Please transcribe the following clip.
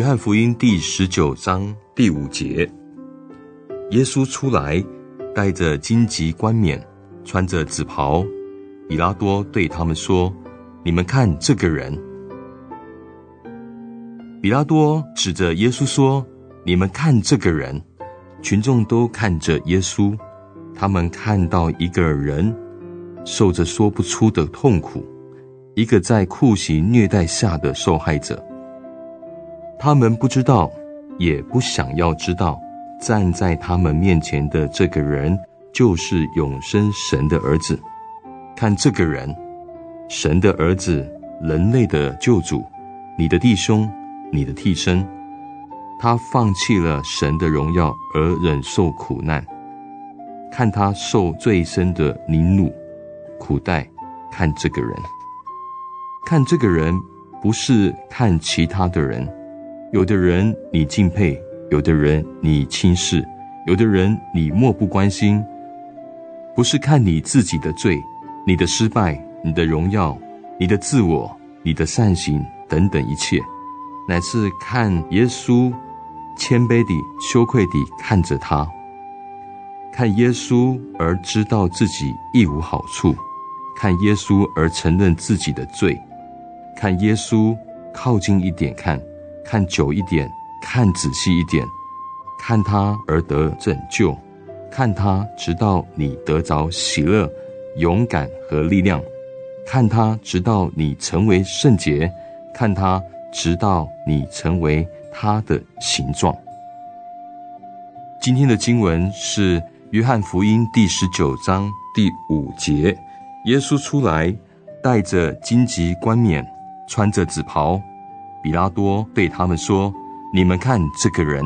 约翰福音第十九章第五节，耶稣出来，戴着荆棘冠冕，穿着紫袍。比拉多对他们说：“你们看这个人。”比拉多指着耶稣说：“你们看这个人。”群众都看着耶稣，他们看到一个人受着说不出的痛苦，一个在酷刑虐待下的受害者。他们不知道，也不想要知道，站在他们面前的这个人就是永生神的儿子。看这个人，神的儿子，人类的救主，你的弟兄，你的替身。他放弃了神的荣耀而忍受苦难。看他受最深的凌辱、苦待。看这个人，看这个人，不是看其他的人。有的人你敬佩，有的人你轻视，有的人你漠不关心。不是看你自己的罪、你的失败、你的荣耀、你的自我、你的善行等等一切，乃是看耶稣谦卑地、羞愧地看着他，看耶稣而知道自己一无好处，看耶稣而承认自己的罪，看耶稣靠近一点看。看久一点，看仔细一点，看他而得拯救，看他直到你得着喜乐、勇敢和力量，看他直到你成为圣洁，看他直到你成为他的形状。今天的经文是约翰福音第十九章第五节，耶稣出来，带着荆棘冠冕，穿着紫袍。比拉多对他们说：“你们看这个人。”